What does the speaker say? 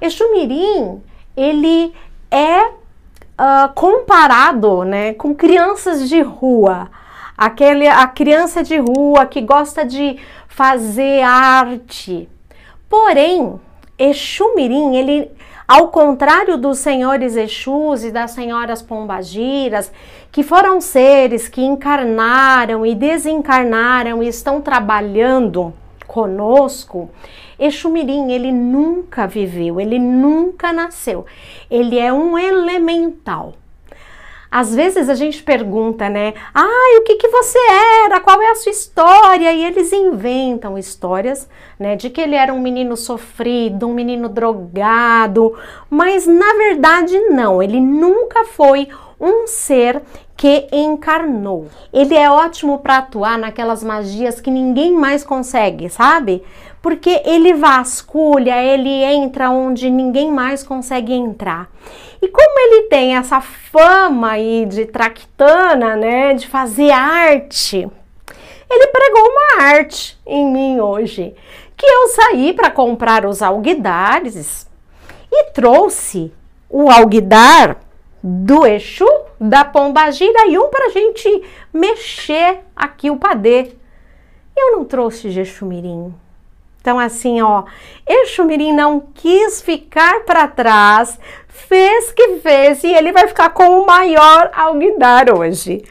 Exumirim, ele é uh, comparado né, com crianças de rua. Aquele, a criança de rua que gosta de fazer arte. Porém, Exumirim, ele ao contrário dos senhores Exus e das senhoras Pombagiras, que foram seres que encarnaram e desencarnaram e estão trabalhando conosco, Exumirim, ele nunca viveu, ele nunca nasceu. Ele é um elemental. Às vezes a gente pergunta, né? Ah, o que, que você era? Qual é a sua história? E eles inventam histórias, né? De que ele era um menino sofrido, um menino drogado, mas na verdade não, ele nunca foi um ser que encarnou. Ele é ótimo para atuar naquelas magias que ninguém mais consegue, sabe? Porque ele vasculha, ele entra onde ninguém mais consegue entrar. E como ele tem essa fama aí de tractana, né, de fazer arte, ele pregou uma arte em mim hoje, que eu saí para comprar os alguidares e trouxe o alguidar do Exu, da Pombagira e um para a gente mexer aqui o padê. Eu não trouxe Jexumirim. Então, assim, ó, Exumirim não quis ficar para trás, fez que fez e ele vai ficar com o maior alguidar hoje.